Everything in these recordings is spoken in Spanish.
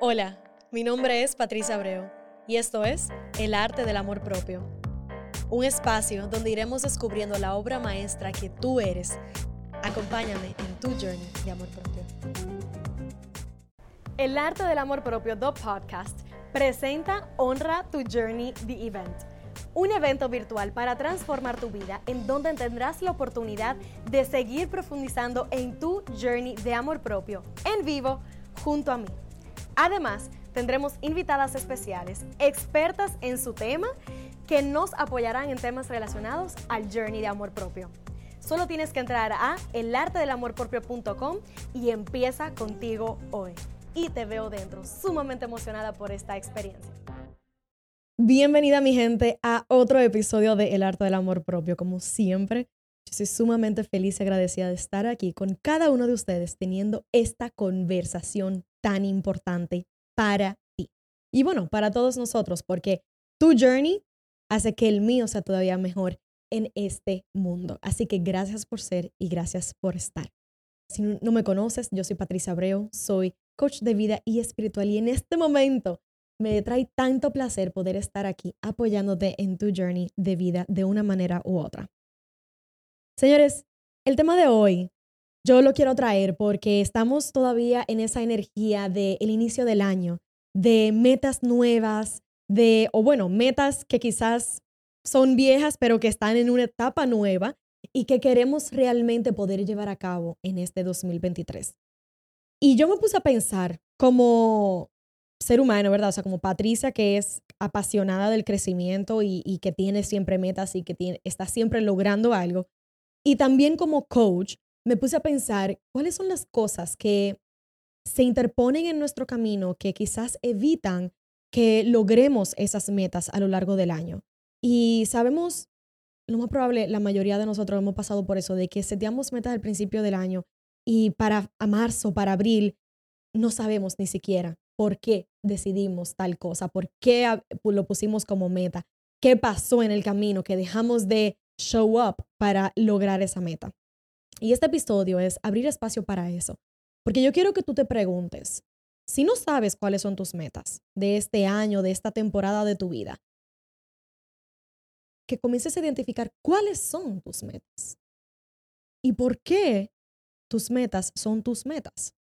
Hola, mi nombre es Patricia Abreu y esto es El Arte del Amor Propio, un espacio donde iremos descubriendo la obra maestra que tú eres. Acompáñame en tu journey de amor propio. El Arte del Amor Propio, The Podcast, presenta Honra tu Journey, The Event. Un evento virtual para transformar tu vida en donde tendrás la oportunidad de seguir profundizando en tu journey de amor propio en vivo junto a mí. Además, tendremos invitadas especiales, expertas en su tema, que nos apoyarán en temas relacionados al journey de amor propio. Solo tienes que entrar a elartedelamorpropio.com y empieza contigo hoy. Y te veo dentro, sumamente emocionada por esta experiencia. Bienvenida mi gente a otro episodio de El Arte del Amor Propio. Como siempre, yo soy sumamente feliz y agradecida de estar aquí con cada uno de ustedes teniendo esta conversación tan importante para ti. Y bueno, para todos nosotros, porque tu journey hace que el mío sea todavía mejor en este mundo. Así que gracias por ser y gracias por estar. Si no me conoces, yo soy Patricia Abreu, soy coach de vida y espiritual y en este momento me trae tanto placer poder estar aquí apoyándote en tu journey de vida de una manera u otra. Señores, el tema de hoy yo lo quiero traer porque estamos todavía en esa energía del inicio del año, de metas nuevas, de, o bueno, metas que quizás son viejas, pero que están en una etapa nueva y que queremos realmente poder llevar a cabo en este 2023. Y yo me puse a pensar como ser humano, ¿verdad? O sea, como Patricia, que es apasionada del crecimiento y, que tiene siempre metas y que está siempre logrando algo. Y también como coach, me puse a pensar cuáles son las cosas que se interponen en nuestro camino que quizás evitan que logremos esas metas a lo largo del año. Y sabemos, lo más probable, la mayoría de nosotros hemos pasado por eso, de que seteamos metas al principio del año y para a marzo, para abril, no sabemos ni siquiera por qué decidimos tal cosa, por qué lo pusimos como meta, qué pasó en el camino que dejamos de show up para lograr esa meta. Y este episodio es abrir espacio para eso. Porque yo quiero que tú te preguntes, si no sabes cuáles son tus metas de este año, de esta temporada de tu vida, que comiences a identificar cuáles son tus metas y por qué tus metas son tus metas.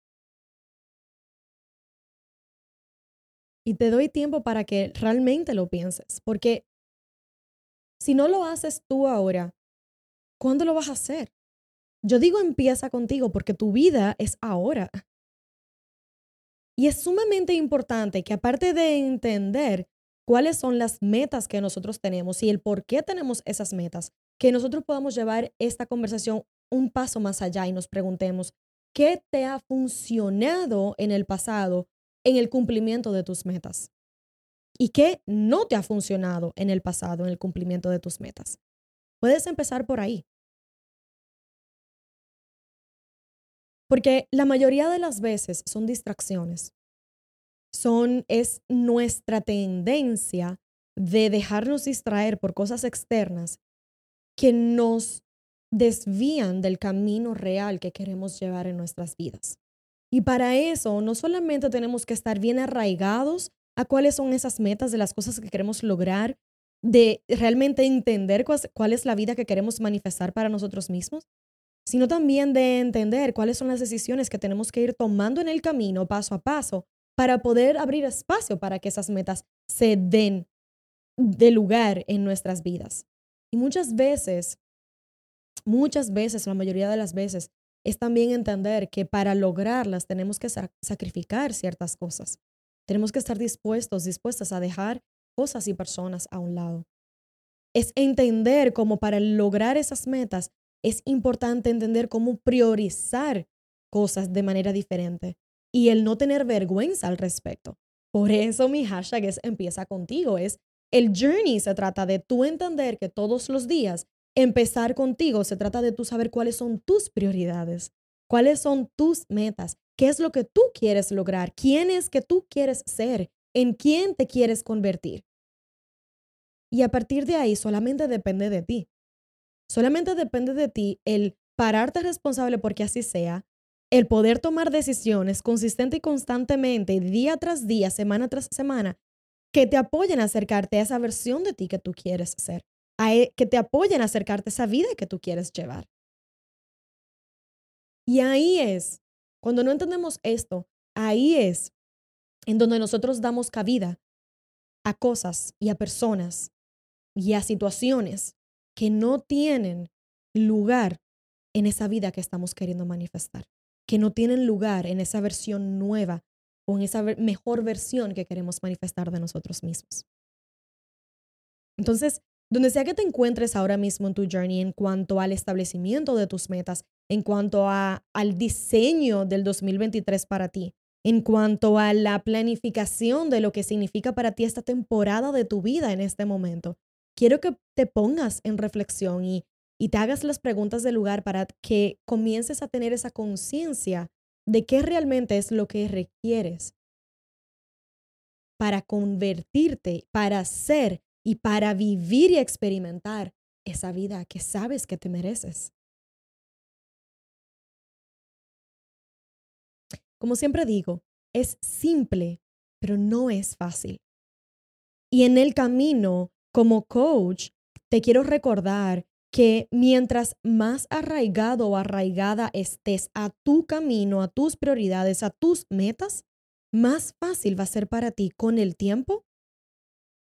Y te doy tiempo para que realmente lo pienses, porque si no lo haces tú ahora, ¿cuándo lo vas a hacer? Yo digo empieza contigo porque tu vida es ahora. Y es sumamente importante que aparte de entender cuáles son las metas que nosotros tenemos y el por qué tenemos esas metas, que nosotros podamos llevar esta conversación un paso más allá y nos preguntemos, ¿qué te ha funcionado en el pasado en el cumplimiento de tus metas? ¿Y qué no te ha funcionado en el pasado en el cumplimiento de tus metas? Puedes empezar por ahí. Porque la mayoría de las veces son distracciones. Son, es nuestra tendencia de dejarnos distraer por cosas externas que nos desvían del camino real que queremos llevar en nuestras vidas. Y para eso no solamente tenemos que estar bien arraigados a cuáles son esas metas de las cosas que queremos lograr, de realmente entender cuál es la vida que queremos manifestar para nosotros mismos, sino también de entender cuáles son las decisiones que tenemos que ir tomando en el camino paso a paso para poder abrir espacio para que esas metas se den de lugar en nuestras vidas. Y muchas veces, muchas veces, la mayoría de las veces, es también entender que para lograrlas tenemos que sacrificar ciertas cosas. Tenemos que estar dispuestos, dispuestas a dejar cosas y personas a un lado. Es entender cómo para lograr esas metas es importante entender cómo priorizar cosas de manera diferente y el no tener vergüenza al respecto. Por eso mi hashtag es empieza contigo, es el journey se trata de tú entender que todos los días empezar contigo se trata de tú saber cuáles son tus prioridades, cuáles son tus metas, qué es lo que tú quieres lograr, quién es que tú quieres ser, en quién te quieres convertir. Y a partir de ahí solamente depende de ti. Solamente depende de ti el pararte responsable porque así sea, el poder tomar decisiones consistente y constantemente, día tras día, semana tras semana, que te apoyen a acercarte a esa versión de ti que tú quieres ser, e, que te apoyen a acercarte a esa vida que tú quieres llevar. Y ahí es, cuando no entendemos esto, ahí es en donde nosotros damos cabida a cosas y a personas y a situaciones que no tienen lugar en esa vida que estamos queriendo manifestar, que no tienen lugar en esa versión nueva o en esa mejor versión que queremos manifestar de nosotros mismos. Entonces, donde sea que te encuentres ahora mismo en tu journey en cuanto al establecimiento de tus metas, en cuanto a, al diseño del 2023 para ti, en cuanto a la planificación de lo que significa para ti esta temporada de tu vida en este momento, quiero que te pongas en reflexión y, y te hagas las preguntas del lugar para que comiences a tener esa conciencia de qué realmente es lo que requieres para convertirte, para ser y para vivir y experimentar esa vida que sabes que te mereces. Como siempre digo, es simple, pero no es fácil. Y en el camino, como coach, te quiero recordar que mientras más arraigado o arraigada estés a tu camino, a tus prioridades, a tus metas, más fácil va a ser para ti con el tiempo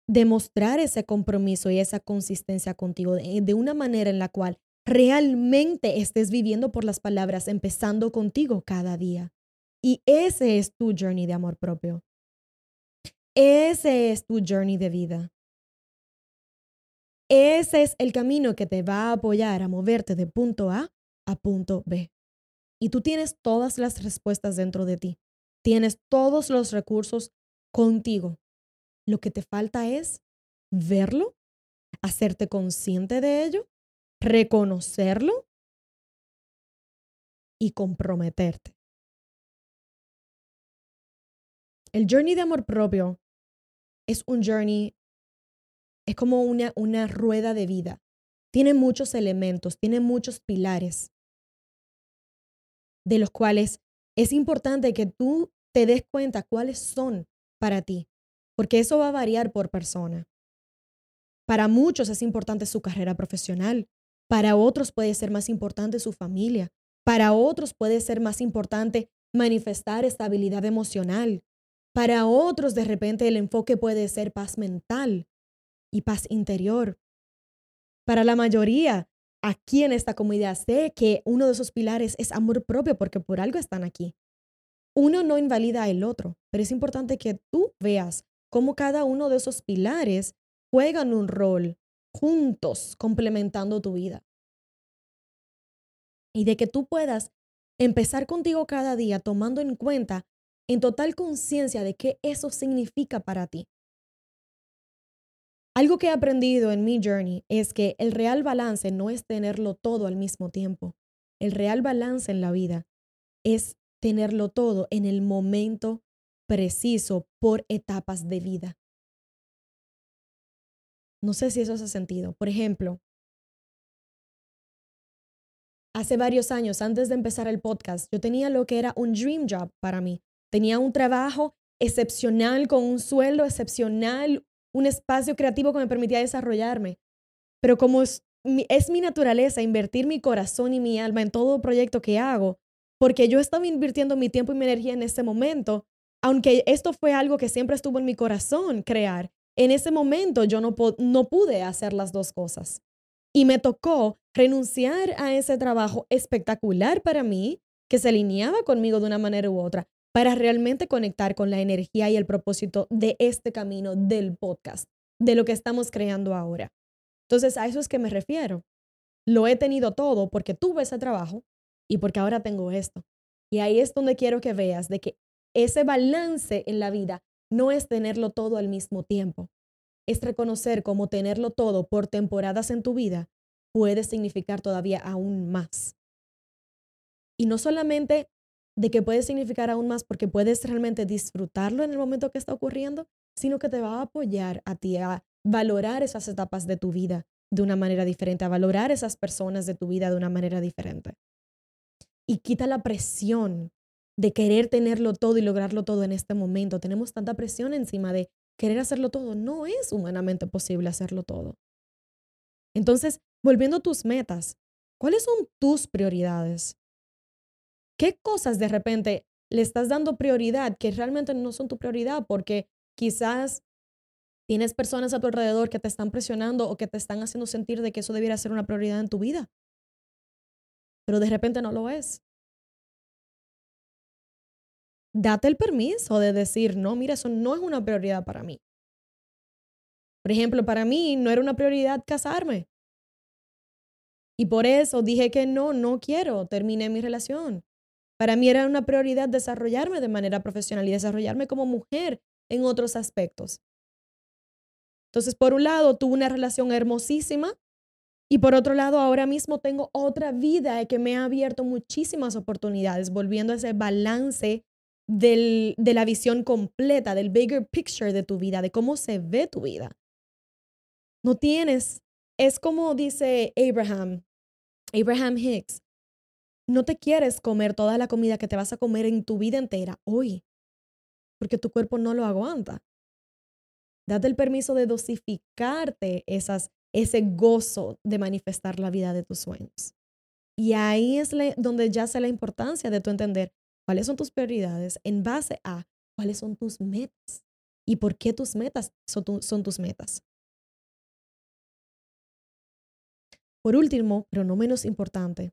demostrar ese compromiso y esa consistencia contigo de, una manera en la cual realmente estés viviendo por las palabras, empezando contigo cada día. Y ese es tu journey de amor propio. Ese es tu journey de vida. Ese es el camino que te va a apoyar a moverte de punto A a punto B. Y tú tienes todas las respuestas dentro de ti. Tienes todos los recursos contigo. Lo que te falta es verlo, hacerte consciente de ello, reconocerlo y comprometerte. El journey de amor propio es un journey es como una, una rueda de vida. Tiene muchos elementos, tiene muchos pilares, de los cuales es importante que tú te des cuenta cuáles son para ti, porque eso va a variar por persona. Para muchos es importante su carrera profesional, para otros puede ser más importante su familia, para otros puede ser más importante manifestar estabilidad emocional, para otros de repente el enfoque puede ser paz mental, y paz interior. Para la mayoría, aquí en esta comunidad, sé que uno de esos pilares es amor propio porque por algo están aquí. Uno no invalida el otro, pero es importante que tú veas cómo cada uno de esos pilares juegan un rol juntos, complementando tu vida. Y de que tú puedas empezar contigo cada día tomando en cuenta en total conciencia de qué eso significa para ti. Algo que he aprendido en mi journey es que el real balance no es tenerlo todo al mismo tiempo. El real balance en la vida es tenerlo todo en el momento preciso por etapas de vida. No sé si eso hace sentido. Por ejemplo, hace varios años, antes de empezar el podcast, yo tenía lo que era un dream job para mí. Tenía un trabajo excepcional, con un sueldo excepcional, un espacio creativo que me permitía desarrollarme. Pero como es mi, naturaleza invertir mi corazón y mi alma en todo proyecto que hago, porque yo estaba invirtiendo mi tiempo y mi energía en ese momento, aunque esto fue algo que siempre estuvo en mi corazón crear, en ese momento yo no pude hacer las dos cosas. Y me tocó renunciar a ese trabajo espectacular para mí, que se alineaba conmigo de una manera u otra, para realmente conectar con la energía y el propósito de este camino del podcast, de lo que estamos creando ahora. Entonces, a eso es que me refiero. Lo he tenido todo porque tuve ese trabajo y porque ahora tengo esto. Y ahí es donde quiero que veas de que ese balance en la vida no es tenerlo todo al mismo tiempo. Es reconocer cómo tenerlo todo por temporadas en tu vida puede significar todavía aún más. Y no solamente de que puede significar aún más porque puedes realmente disfrutarlo en el momento que está ocurriendo, sino que te va a apoyar a ti a valorar esas etapas de tu vida de una manera diferente, a valorar esas personas de tu vida de una manera diferente. y quita la presión de querer tenerlo todo y lograrlo todo en este momento. Tenemos tanta presión encima de querer hacerlo todo. No es humanamente posible hacerlo todo. Entonces, volviendo a tus metas, ¿cuáles son tus prioridades? ¿Qué cosas de repente le estás dando prioridad que realmente no son tu prioridad porque quizás tienes personas a tu alrededor que te están presionando o que te están haciendo sentir de que eso debiera ser una prioridad en tu vida? Pero de repente no lo es. Date el permiso de decir, no, mira, eso no es una prioridad para mí. Por ejemplo, para mí no era una prioridad casarme. Y por eso dije que no, no quiero, terminé mi relación. Para mí era una prioridad desarrollarme de manera profesional y desarrollarme como mujer en otros aspectos. Entonces, por un lado, tuve una relación hermosísima y por otro lado, ahora mismo tengo otra vida que me ha abierto muchísimas oportunidades, volviendo a ese balance de la visión completa, del bigger picture de tu vida, de cómo se ve tu vida. No tienes, es como dice Abraham, Abraham Hicks, no te quieres comer toda la comida que te vas a comer en tu vida entera hoy, porque tu cuerpo no lo aguanta. Date el permiso de dosificarte esas, ese gozo de manifestar la vida de tus sueños. Y ahí es donde yace la importancia de tu entender cuáles son tus prioridades en base a cuáles son tus metas y por qué tus metas son tus metas. Por último, pero no menos importante,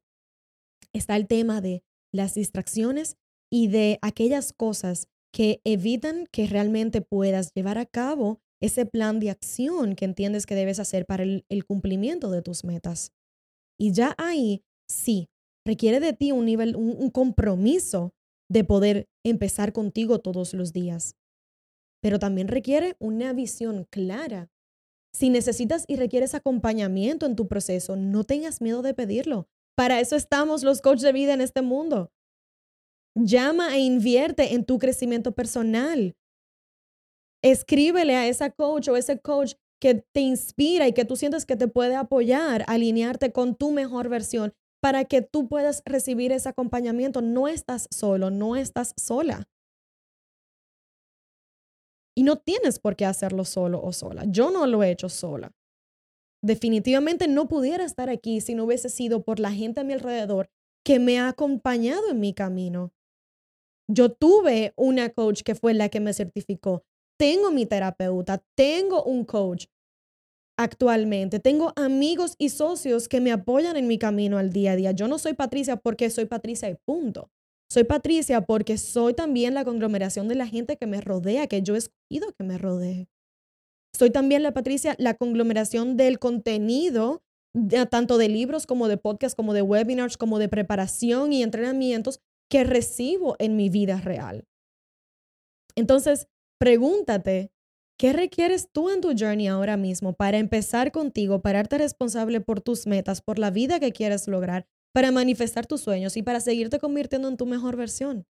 está el tema de las distracciones y de aquellas cosas que evitan que realmente puedas llevar a cabo ese plan de acción que entiendes que debes hacer para el, cumplimiento de tus metas. Y ya ahí, sí, requiere de ti un nivel, un compromiso de poder empezar contigo todos los días. Pero también requiere una visión clara. Si necesitas y requieres acompañamiento en tu proceso, no tengas miedo de pedirlo. Para eso estamos los coaches de vida en este mundo. Llama e invierte en tu crecimiento personal. Escríbele a esa coach o ese coach que te inspira y que tú sientes que te puede apoyar, alinearte con tu mejor versión para que tú puedas recibir ese acompañamiento. No estás solo, no estás sola. Y no tienes por qué hacerlo solo o sola. Yo no lo he hecho sola. Definitivamente no pudiera estar aquí si no hubiese sido por la gente a mi alrededor que me ha acompañado en mi camino. Yo tuve una coach que fue la que me certificó. Tengo mi terapeuta, tengo un coach actualmente. Tengo amigos y socios que me apoyan en mi camino al día a día. Yo no soy Patricia porque soy Patricia y punto. Soy Patricia porque soy también la conglomeración de la gente que me rodea, que yo he escogido que me rodee. Soy también la Patricia, la conglomeración del contenido, tanto de libros como de podcasts, como de webinars, como de preparación y entrenamientos que recibo en mi vida real. Entonces, pregúntate, ¿qué requieres tú en tu journey ahora mismo para empezar contigo, para darte responsable por tus metas, por la vida que quieres lograr, para manifestar tus sueños y para seguirte convirtiendo en tu mejor versión?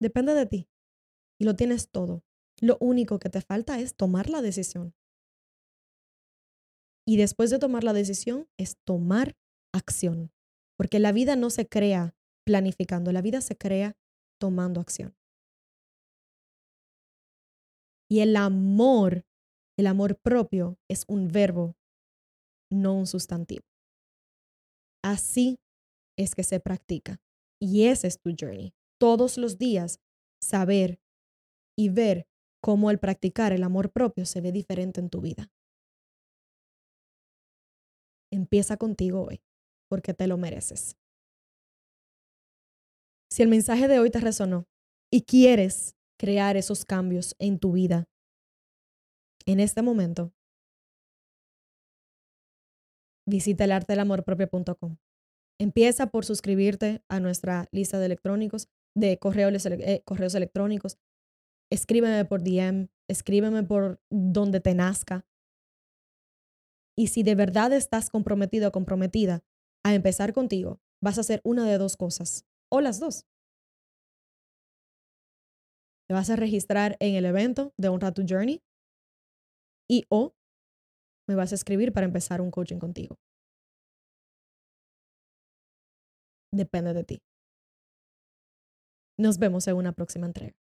Depende de ti y lo tienes todo. Lo único que te falta es tomar la decisión. Y después de tomar la decisión es tomar acción. Porque la vida no se crea planificando, la vida se crea tomando acción. Y el amor, el amor propio es un verbo, no un sustantivo. Así es que se practica. Y ese es tu journey. Todos los días saber y ver cómo el practicar el amor propio se ve diferente en tu vida. Empieza contigo hoy, porque te lo mereces. Si el mensaje de hoy te resonó y quieres crear esos cambios en tu vida, en este momento, visita el artelamorpropio.com. Empieza por suscribirte a nuestra lista de electrónicos, de correos, eh, correos electrónicos escríbeme por DM, escríbeme por donde te nazca. Y si de verdad estás comprometido o comprometida a empezar contigo, vas a hacer una de dos cosas, o las dos. Te vas a registrar en el evento de Honra tu Journey y o me vas a escribir para empezar un coaching contigo. depende de ti. Nos vemos en una próxima entrega.